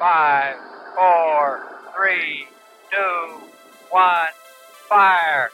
Five, four, three, two, one, fire.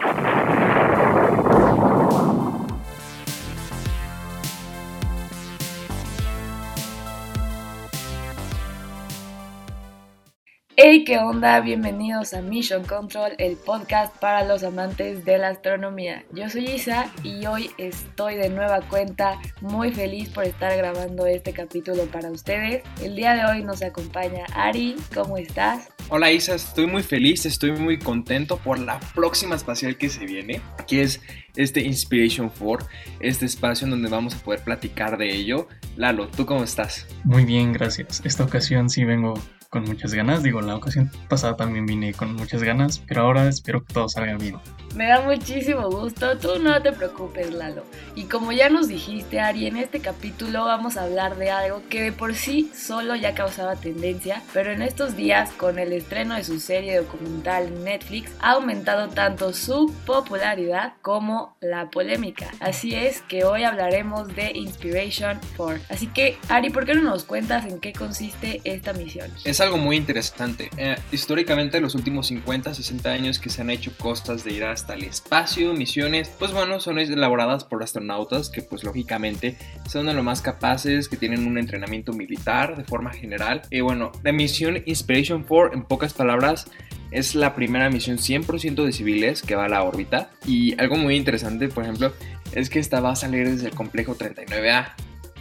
Hey, ¿qué onda? Bienvenidos a Mission Control, el podcast para los amantes de la astronomía. Yo soy Isa y hoy estoy de nueva cuenta muy feliz por estar grabando este capítulo para ustedes. El día de hoy nos acompaña Ari, ¿cómo estás? Hola Isa, estoy muy feliz, estoy muy contento por la próxima espacial que se viene, que es este Inspiration 4, este espacio en donde vamos a poder platicar de ello. Lalo, ¿tú cómo estás? Muy bien, gracias. Esta ocasión sí vengo con muchas ganas. Digo, la ocasión pasada también vine con muchas ganas, pero ahora espero que todo salga bien. Me da muchísimo gusto, tú no te preocupes, Lalo. Y como ya nos dijiste, Ari, en este capítulo vamos a hablar de algo que de por sí solo ya causaba tendencia, pero en estos días, con el estreno de su serie documental en Netflix, ha aumentado tanto su popularidad como la polémica. Así es que hoy hablaremos de Inspiration 4. Así que, Ari, ¿por qué no nos cuentas en qué consiste esta misión? Es algo muy interesante. Eh, históricamente, los últimos 50, 60 años que se han hecho costas de ir hasta el espacio, misiones, pues bueno, son elaboradas por astronautas que pues lógicamente son de lo más capaces, que tienen un entrenamiento militar de forma general. Y bueno, la misión Inspiration 4, en pocas palabras, es la primera misión 100% de civiles que va a la órbita. Y algo muy interesante, por ejemplo, es que esta va a salir desde el complejo 39A.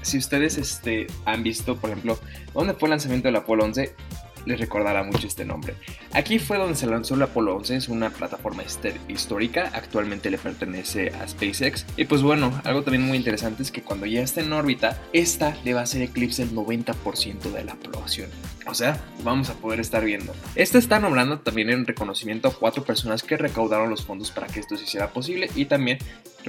Si ustedes este, han visto, por ejemplo, dónde fue el lanzamiento del Apolo 11, les recordará mucho este nombre. Aquí fue donde se lanzó el Apolo 11, es una plataforma histórica, actualmente le pertenece a SpaceX. Y pues bueno, algo también muy interesante es que cuando ya esté en órbita, esta le va a hacer eclipse el 90% de la población. O sea, vamos a poder estar viendo. Esta está nombrando también en reconocimiento a cuatro personas que recaudaron los fondos para que esto se hiciera posible y también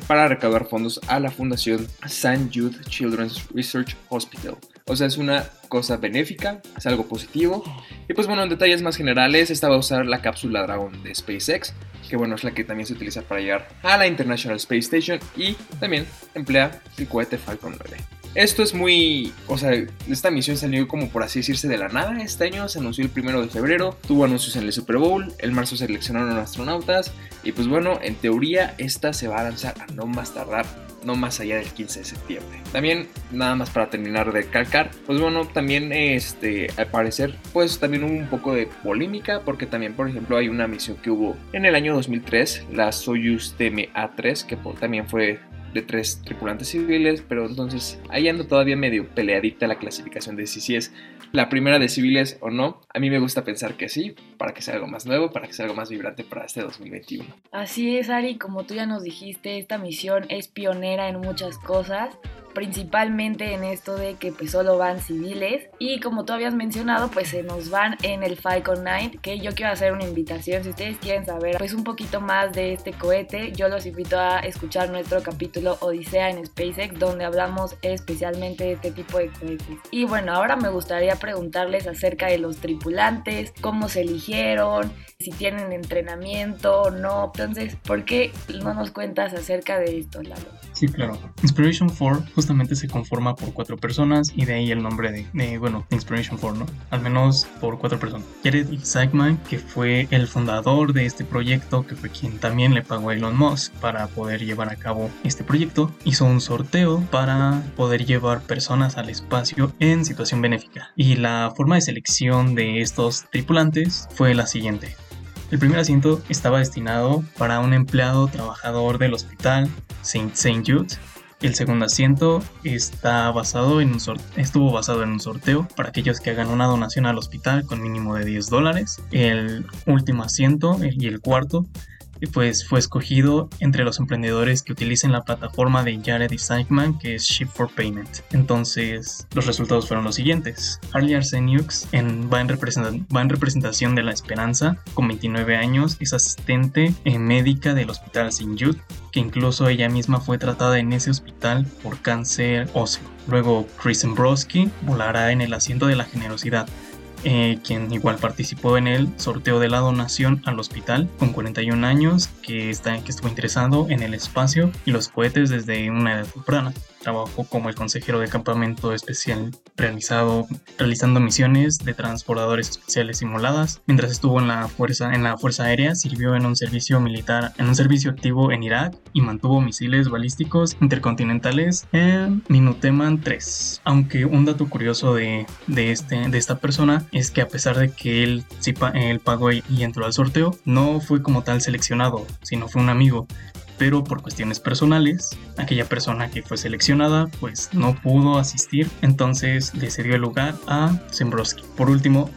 para recaudar fondos a la Fundación St. Jude Children's Research Hospital. O sea, es una cosa benéfica, es algo positivo. Y pues bueno, en detalles más generales, esta va a usar la cápsula Dragon de SpaceX, que bueno, es la que también se utiliza para llegar a la International Space Station y también emplea el cohete Falcon 9. Esto es muy, o sea, esta misión salió como por así decirse de la nada. Este año se anunció el primero de febrero, tuvo anuncios en el Super Bowl, el marzo seleccionaron astronautas y pues bueno, en teoría esta se va a lanzar a no más tardar no más allá del 15 de septiembre. También, nada más para terminar de calcar, pues bueno, también este, al parecer, pues también hubo un poco de polémica, porque también, por ejemplo, hay una misión que hubo en el año 2003, la Soyuz TMA-3, que también fue de tres tripulantes civiles, pero entonces ahí ando todavía medio peleadita la clasificación de si, es la primera de civiles o no. A mí me gusta pensar que sí, para que sea algo más nuevo, para que sea algo más vibrante para este 2021. Así es, Ari, como tú ya nos dijiste, esta misión es pionera en muchas cosas principalmente en esto de que pues solo van civiles y como tú habías mencionado pues se nos van en el Falcon 9 que yo quiero hacer una invitación si ustedes quieren saber pues un poquito más de este cohete yo los invito a escuchar nuestro capítulo Odisea en SpaceX donde hablamos especialmente de este tipo de cohetes y bueno ahora me gustaría preguntarles acerca de los tripulantes cómo se eligieron si tienen entrenamiento o no entonces ¿por qué no nos cuentas acerca de esto Lalo? Sí, claro. Inspiration 4 justamente se conforma por cuatro personas y de ahí el nombre de, bueno, Inspiration 4, ¿no? Al menos por cuatro personas. Jared Isaacman, que fue el fundador de este proyecto, que fue quien también le pagó a Elon Musk para poder llevar a cabo este proyecto, hizo un sorteo para poder llevar personas al espacio en situación benéfica. Y la forma de selección de estos tripulantes fue la siguiente. El primer asiento estaba destinado para un empleado trabajador del hospital St. Jude. El segundo asiento está basado en un estuvo basado en un sorteo para aquellos que hagan una donación al hospital con mínimo de 10 dólares. El último asiento y el cuarto pues fue escogido entre los emprendedores que utilicen la plataforma de Jared y que es Ship for Payment. Entonces, los resultados fueron los siguientes. Harley Arseniux en, va, en va, en representación de la esperanza, con 29 años, es asistente en médica del Hospital St. Jude, que incluso ella misma fue tratada en ese hospital por cáncer óseo. Luego, Chris Embroski volará en el asiento de la generosidad, eh, quien igual participó en el sorteo de la donación al hospital con 41 años, que, está, que estuvo interesado en el espacio y los cohetes desde una edad temprana. Trabajó como el consejero de campamento especial realizado, realizando misiones de transbordadores especiales simuladas. Mientras estuvo en la fuerza, en la fuerza aérea, sirvió en un servicio militar, en un servicio activo en Irak y mantuvo misiles balísticos intercontinentales en Minuteman 3. Aunque un dato curioso de, de, este, de esta persona es que a pesar de que él, sí, él pagó y entró al sorteo, no fue como tal seleccionado, sino fue un amigo pero por cuestiones personales, aquella persona que fue seleccionada pues no pudo asistir, entonces le cedió el lugar a Zembrowski. Por último,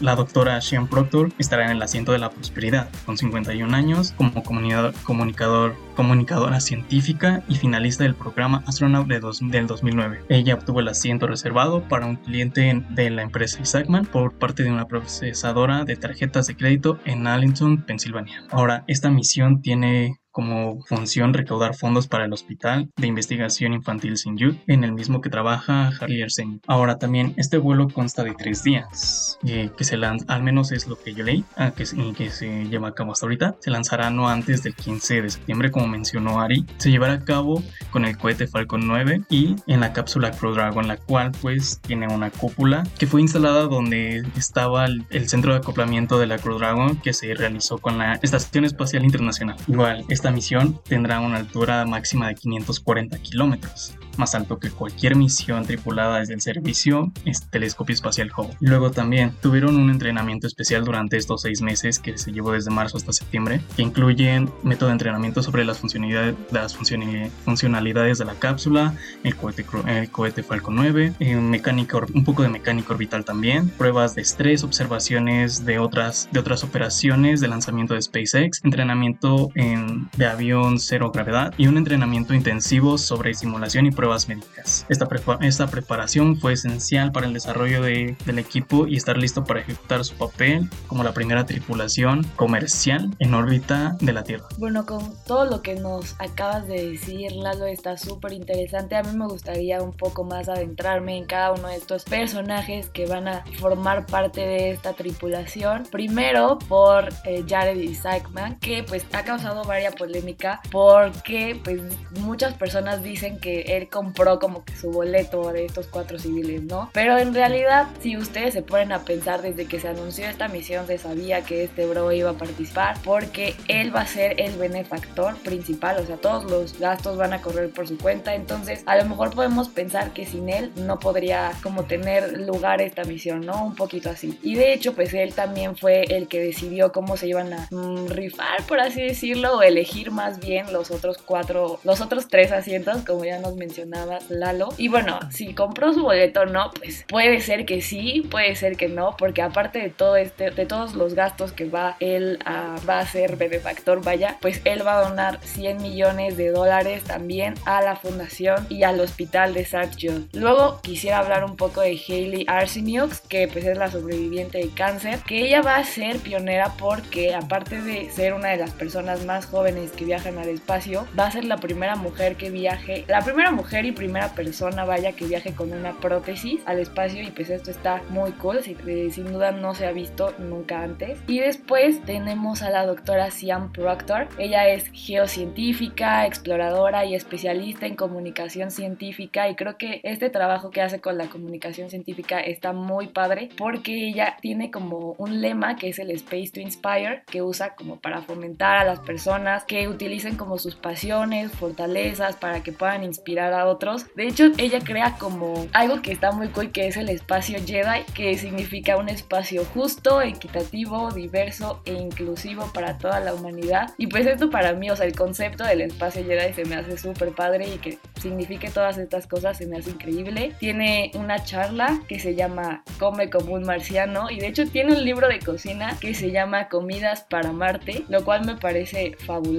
la doctora Sean Proctor estará en el asiento de la prosperidad, con 51 años, como comunicador, comunicadora científica y finalista del programa Astronaut de del 2009. Ella obtuvo el asiento reservado para un cliente de la empresa Isaacman por parte de una procesadora de tarjetas de crédito en Arlington, Pensilvania. Ahora, esta misión tiene como función recaudar fondos para el Hospital de Investigación Infantil. Jude, en el mismo que trabaja Harley Arsen. Ahora también este vuelo consta de tres días, eh, que se lanza, al menos es lo que yo leí, ah, que, que se lleva a cabo hasta ahorita. Se lanzará no antes del 15 de septiembre, como mencionó Ari. Se llevará a cabo con el cohete Falcon 9 y en la cápsula Crew Dragon, la cual pues tiene una cúpula que fue instalada donde estaba el, el centro de acoplamiento de la Crew Dragon que se realizó con la Estación Espacial Internacional. Igual, esta misión tendrá una altura máxima de 540 kilómetros más alto que cualquier misión tripulada desde el servicio es Telescopio Espacial Hubble. Luego también tuvieron un entrenamiento especial durante estos seis meses que se llevó desde marzo hasta septiembre, que incluyen método de entrenamiento sobre las funcionalidades, las funcionalidades de la cápsula, el cohete, el cohete Falcon 9, eh, mecánica, un poco de mecánica orbital también, pruebas de estrés, observaciones de otras, de otras operaciones de lanzamiento de SpaceX, entrenamiento en, de avión cero gravedad y un entrenamiento intensivo sobre simulación y pruebas médicas. Esta, esta preparación fue esencial para el desarrollo de, del equipo y estar listo para ejecutar su papel como la primera tripulación comercial en órbita de la Tierra. Bueno, con todo lo que nos acabas de decir, Lalo, está súper interesante. A mí me gustaría un poco más adentrarme en cada uno de estos personajes que van a formar parte de esta tripulación. Primero por eh, Jared Isaacman, que pues ha causado varias polémica porque pues muchas personas dicen que él compró como que su boleto de estos cuatro civiles, ¿no? Pero en realidad, si ustedes se ponen a pensar desde que se anunció esta misión, se sabía que este bro iba a participar porque él va a ser el benefactor principal, o sea, todos los gastos van a correr por su cuenta, entonces a lo mejor podemos pensar que sin él no podría como tener lugar esta misión, ¿no? Un poquito así. Y de hecho, pues él también fue el que decidió cómo se iban a mm, rifar, por así decirlo, o elegir más bien los otros cuatro, los otros tres asientos, como ya nos mencionamos Lalo. Y bueno, si compró su boleto o no, pues puede ser que sí, puede ser que no, porque aparte de todo este, de todos los gastos que va él a, va a hacer benefactor, vaya, pues él va a donar 100 millones de dólares también a la fundación y al hospital de. John. Luego quisiera hablar un poco de Hayley Arseniux, que pues es la sobreviviente de cáncer, que ella va a ser pionera porque aparte de ser una de las personas más jóvenes que viajan al espacio, va a ser la primera mujer que viaje, la primera mujer y primera persona, vaya, que viaje con una prótesis al espacio y pues esto está muy cool, eh, sin duda no se ha visto nunca antes. Y después tenemos a la doctora Sian Proctor, ella es geocientífica, exploradora y especialista en comunicación científica y creo que este trabajo que hace con la comunicación científica está muy padre porque ella tiene como un lema que es el Space to Inspire, que usa como para fomentar a las personas que utilicen como sus pasiones, fortalezas para que puedan inspirar a otros. De hecho, ella crea como algo que está muy cool, que es el espacio Jedi, que significa un espacio justo, equitativo, diverso e inclusivo para toda la humanidad. Y pues esto para mí, o sea, el concepto del espacio Jedi se me hace súper padre y que signifique todas estas cosas se me hace increíble. Tiene una charla que se llama Come como un marciano y de hecho tiene un libro de cocina que se llama Comidas para Marte, lo cual me parece fabuloso.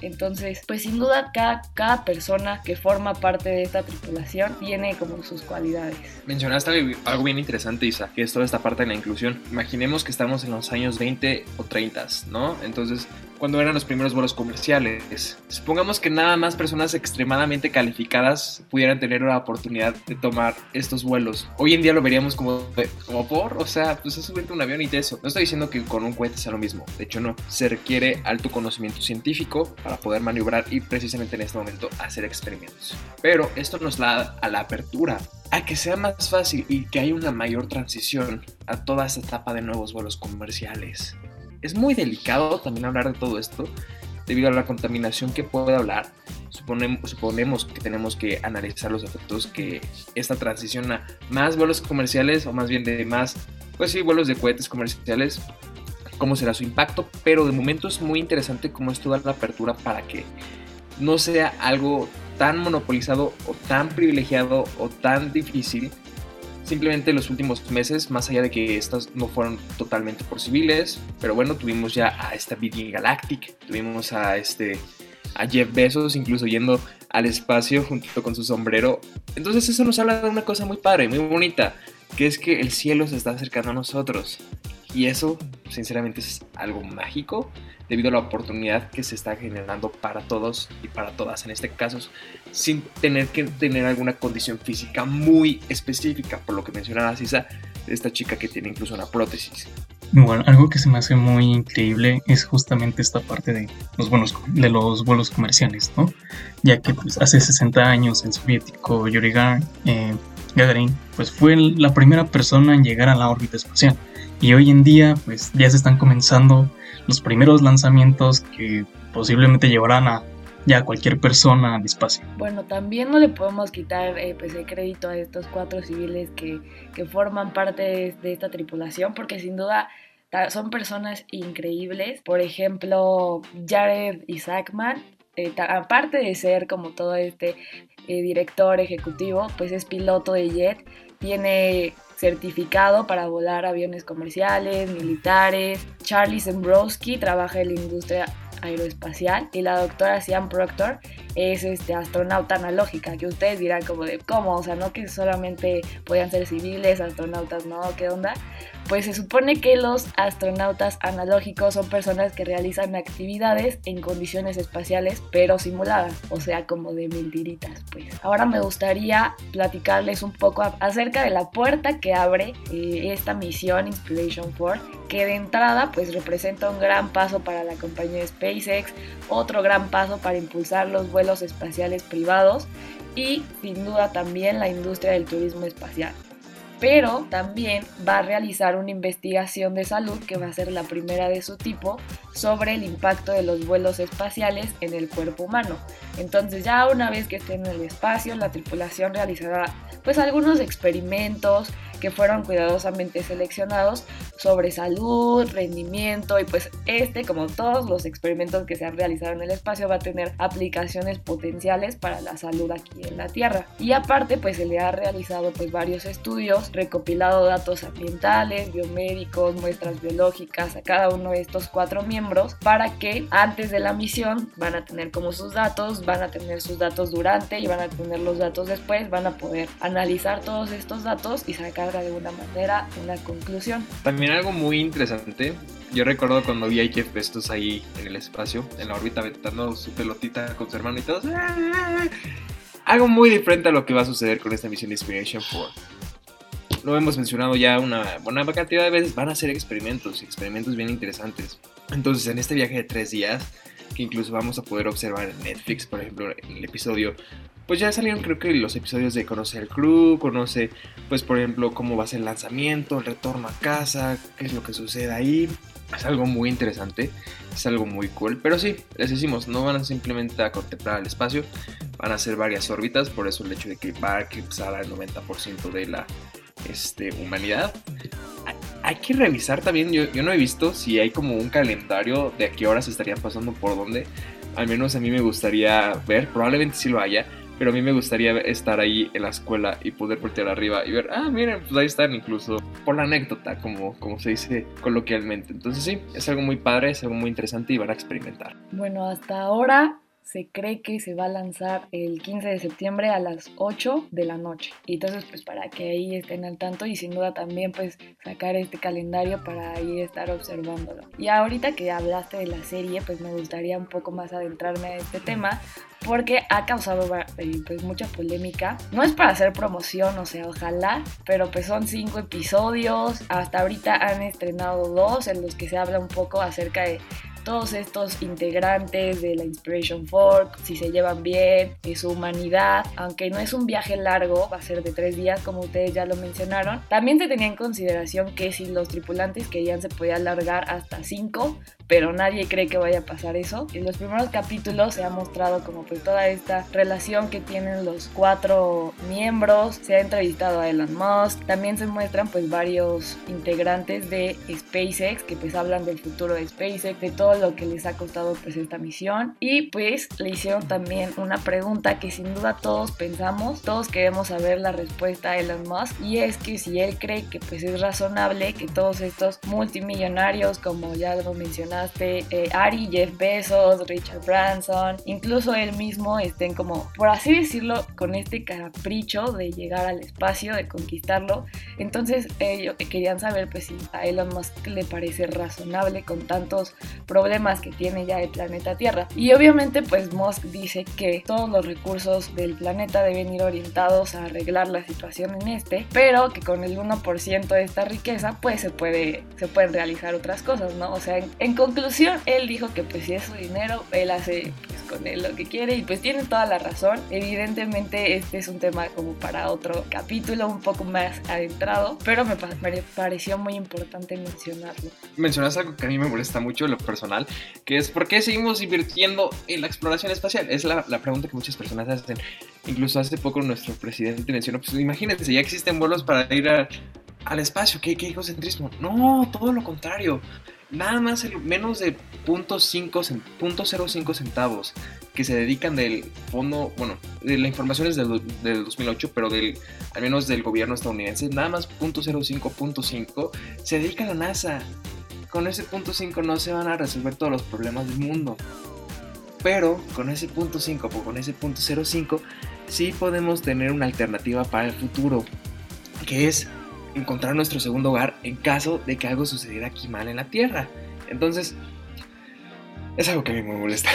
Entonces, pues sin duda cada, cada persona que forma parte de esta tripulación tiene como sus cualidades. Mencionaste algo bien interesante, Isa, que es toda esta parte de la inclusión. Imaginemos que estamos en los años 20 o 30, ¿no? Entonces, cuando eran los primeros vuelos comerciales. Supongamos que nada más personas extremadamente calificadas pudieran tener la oportunidad de tomar estos vuelos. Hoy en día lo veríamos como, como por, o sea, pues es subirte un avión y eso. No estoy diciendo que con un cohete sea lo mismo, de hecho no. Se requiere alto conocimiento científico para poder maniobrar y precisamente en este momento hacer experimentos. Pero esto nos da a la apertura a que sea más fácil y que haya una mayor transición a toda esta etapa de nuevos vuelos comerciales. Es muy delicado también hablar de todo esto debido a la contaminación que puede hablar. Suponemos, que tenemos que analizar los efectos que esta transición a más vuelos comerciales o más bien de más, pues sí, vuelos de cohetes comerciales, cómo será su impacto, pero de momento es muy interesante cómo esto da la apertura para que no sea algo tan monopolizado o tan privilegiado o tan difícil simplemente los últimos meses, más allá de que estas no fueron totalmente por civiles, pero bueno, tuvimos ya a esta Virgin Galactic, tuvimos a este a Jeff Bezos incluso yendo al espacio junto con su sombrero. Entonces eso nos habla de una cosa muy padre, muy bonita, que es que el cielo se está acercando a nosotros. Y eso, sinceramente, es algo mágico debido a la oportunidad que se está generando para todos y para todas en este caso, sin tener que tener alguna condición física muy específica, por lo que mencionaba Sisa, esta chica que tiene incluso una prótesis. Algo que se me hace muy increíble es justamente esta parte de los vuelos, de los vuelos comerciales, ¿no? Ya que pues, hace 60 años el soviético Yuri eh, Gagarin pues, fue la primera persona en llegar a la órbita espacial. Y hoy en día pues ya se están comenzando los primeros lanzamientos que posiblemente llevarán a ya cualquier persona al espacio. Bueno, también no le podemos quitar eh, pues el crédito a estos cuatro civiles que, que forman parte de, esta tripulación, porque sin duda son personas increíbles. Por ejemplo, Jared Isaacman, eh, aparte de ser como todo este eh, director ejecutivo, pues es piloto de jet, tiene certificado para volar aviones comerciales, militares. Charlie Zembrowski trabaja en la industria aeroespacial y la doctora Sian Proctor es este astronauta analógica, que ustedes dirán como de cómo, o sea, no que solamente podían ser civiles, astronautas, no, ¿qué onda? Pues se supone que los astronautas analógicos son personas que realizan actividades en condiciones espaciales pero simuladas, o sea, como de mentiritas, pues. Ahora me gustaría platicarles un poco acerca de la puerta que abre eh, esta misión Inspiration 4, que de entrada pues representa un gran paso para la compañía SpaceX, otro gran paso para impulsar los vuelos espaciales privados y sin duda también la industria del turismo espacial pero también va a realizar una investigación de salud que va a ser la primera de su tipo sobre el impacto de los vuelos espaciales en el cuerpo humano. Entonces ya una vez que esté en el espacio, la tripulación realizará pues algunos experimentos que fueron cuidadosamente seleccionados sobre salud, rendimiento y pues este, como todos los experimentos que se han realizado en el espacio, va a tener aplicaciones potenciales para la salud aquí en la Tierra. Y aparte, pues se le ha realizado pues varios estudios, recopilado datos ambientales, biomédicos, muestras biológicas a cada uno de estos cuatro miembros para que antes de la misión van a tener como sus datos, van a tener sus datos durante y van a tener los datos después, van a poder analizar todos estos datos y sacar de alguna manera una conclusión. También algo muy interesante, yo recuerdo cuando vi a Jeff Bezos ahí en el espacio, en la órbita, aventando su pelotita con su hermano y todo. Algo muy diferente a lo que va a suceder con esta misión Inspiration 4. Lo hemos mencionado ya una buena cantidad de veces, van a ser experimentos, experimentos bien interesantes. Entonces, en este viaje de tres días, que incluso vamos a poder observar en Netflix, por ejemplo, en el episodio pues ya salieron creo que los episodios de conocer el crew, conoce pues por ejemplo cómo va a ser el lanzamiento, el retorno a casa, qué es lo que sucede ahí. Es algo muy interesante, es algo muy cool. Pero sí, les decimos, no van a simplemente a contemplar el espacio, van a hacer varias órbitas, por eso el hecho de que va a eclipsar el 90% de la este, humanidad. Hay que revisar también, yo, yo no he visto si hay como un calendario de a qué horas estarían pasando por dónde. Al menos a mí me gustaría ver, probablemente sí lo haya, pero a mí me gustaría estar ahí en la escuela y poder voltear arriba y ver, ah, miren, pues ahí están incluso por la anécdota, como, como se dice coloquialmente. Entonces sí, es algo muy padre, es algo muy interesante y van a experimentar. Bueno, hasta ahora se cree que se va a lanzar el 15 de septiembre a las 8 de la noche. Y entonces pues para que ahí estén al tanto y sin duda también pues sacar este calendario para ahí estar observándolo. Y ahorita que hablaste de la serie pues me gustaría un poco más adentrarme a este tema porque ha causado eh, pues mucha polémica. No es para hacer promoción, o sea, ojalá, pero pues son cinco episodios. Hasta ahorita han estrenado dos en los que se habla un poco acerca de todos estos integrantes de la Inspiration Fork, si se llevan bien, de su humanidad, aunque no es un viaje largo, va a ser de tres días como ustedes ya lo mencionaron, también se tenía en consideración que si los tripulantes querían se podía alargar hasta cinco, pero nadie cree que vaya a pasar eso. En los primeros capítulos se ha mostrado como pues toda esta relación que tienen los cuatro miembros, se ha entrevistado a Elon Musk, también se muestran pues varios integrantes de SpaceX que pues hablan del futuro de SpaceX, de todo lo que les ha costado pues esta misión y pues le hicieron también una pregunta que sin duda todos pensamos, todos queremos saber la respuesta a Elon Musk y es que si él cree que pues es razonable que todos estos multimillonarios como ya lo mencionaba eh, Ari, Jeff Bezos, Richard Branson, incluso él mismo estén como, por así decirlo, con este capricho de llegar al espacio, de conquistarlo. Entonces ellos querían saber pues si a Elon Musk le parece razonable con tantos problemas que tiene ya el planeta Tierra. Y obviamente pues Musk dice que todos los recursos del planeta deben ir orientados a arreglar la situación en este, pero que con el 1% de esta riqueza pues se puede se pueden realizar otras cosas, ¿no? O sea, en, en conclusión, él dijo que pues si es su dinero, él hace pues, con él lo que quiere y pues tiene toda la razón. Evidentemente este es un tema como para otro capítulo un poco más adentrado, pero me, pareció muy importante mencionarlo. Mencionas algo que a mí me molesta mucho lo personal, que es ¿por qué seguimos invirtiendo en la exploración espacial? Es la, la pregunta que muchas personas hacen. Incluso hace poco nuestro presidente mencionó, pues imagínense, ya existen vuelos para ir al espacio, ¿qué, qué egocentrismo? No, todo lo contrario nada más el menos de 0.05 centavos que se dedican del fondo, bueno, de la información es del, 2008, pero del, al menos del gobierno estadounidense, nada más 0.05, se dedica a la NASA. Con ese punto 5 no se van a resolver todos los problemas del mundo. Pero con ese punto 5 o con ese punto 05 sí podemos tener una alternativa para el futuro, que es encontrar nuestro segundo hogar en caso de que algo sucediera aquí mal en la Tierra. Entonces, es algo que a mí me molesta.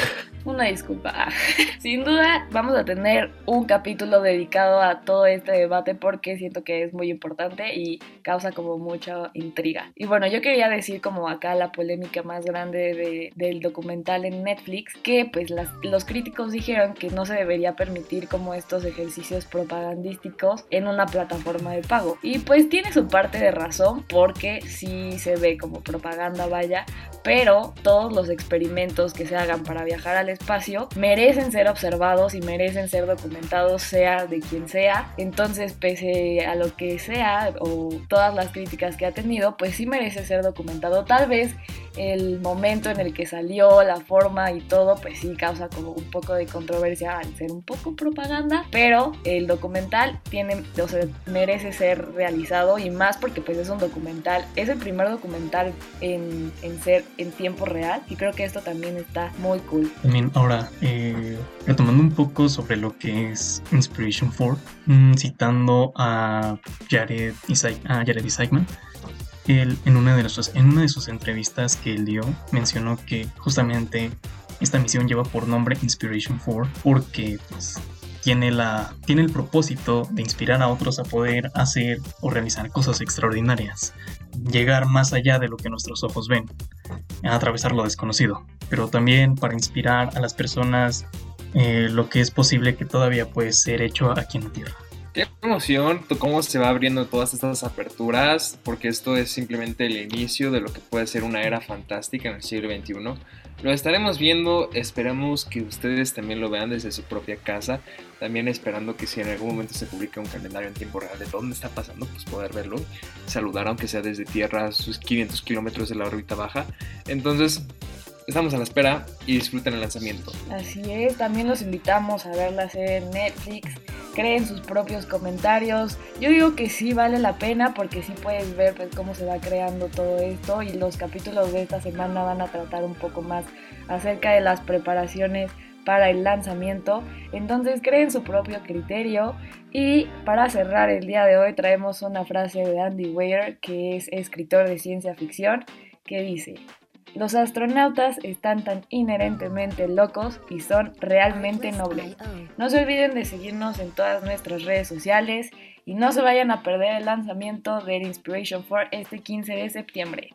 Una disculpa. Sin duda vamos a tener un capítulo dedicado a todo este debate porque siento que es muy importante y causa como mucha intriga. Y bueno, yo quería decir como acá la polémica más grande del documental en Netflix, que pues los críticos dijeron que no se debería permitir como estos ejercicios propagandísticos en una plataforma de pago. Y pues tiene su parte de razón porque sí se ve como propaganda, vaya, pero todos los experimentos que se hagan para viajar al espacio merecen ser observados y merecen ser documentados, sea de quien sea. Entonces, pese a lo que sea o todas las críticas que ha tenido, pues sí merece ser documentado. Tal vez el momento en el que salió, la forma y todo, pues sí causa como un poco de controversia al ser un poco propaganda, pero el documental tiene, o sea, merece ser realizado y más porque pues es un documental, es el primer documental en, en ser en tiempo real y creo que esto también está muy cool. También ahora, eh, retomando un poco sobre lo que es Inspiration 4, mm, citando a Jared, a Jared Isaacman, él en una, de sus, en una de sus entrevistas que él dio mencionó que justamente esta misión lleva por nombre Inspiration 4 porque pues, tiene, la, tiene el propósito de inspirar a otros a poder hacer o realizar cosas extraordinarias, llegar más allá de lo que nuestros ojos ven, a atravesar lo desconocido, pero también para inspirar a las personas eh, lo que es posible que todavía puede ser hecho aquí en la Tierra. Qué emoción, cómo se va abriendo todas estas aperturas, porque esto es simplemente el inicio de lo que puede ser una era fantástica en el siglo XXI. Lo estaremos viendo, esperamos que ustedes también lo vean desde su propia casa, también esperando que si en algún momento se publique un calendario en tiempo real de dónde está pasando, pues poder verlo, saludar aunque sea desde tierra sus 500 kilómetros de la órbita baja. Entonces, estamos a la espera y disfruten el lanzamiento. Así es, también los invitamos a ver la serie Netflix creen sus propios comentarios. Yo digo que sí vale la pena porque sí puedes ver pues, cómo se va creando todo esto y los capítulos de esta semana van a tratar un poco más acerca de las preparaciones para el lanzamiento, entonces creen su propio criterio y para cerrar el día de hoy traemos una frase de Andy Weir, que es escritor de ciencia ficción, que dice, los astronautas están tan inherentemente locos y son realmente nobles. No se olviden de seguirnos en todas nuestras redes sociales y no se vayan a perder el lanzamiento del Inspiration 4 este 15 de septiembre.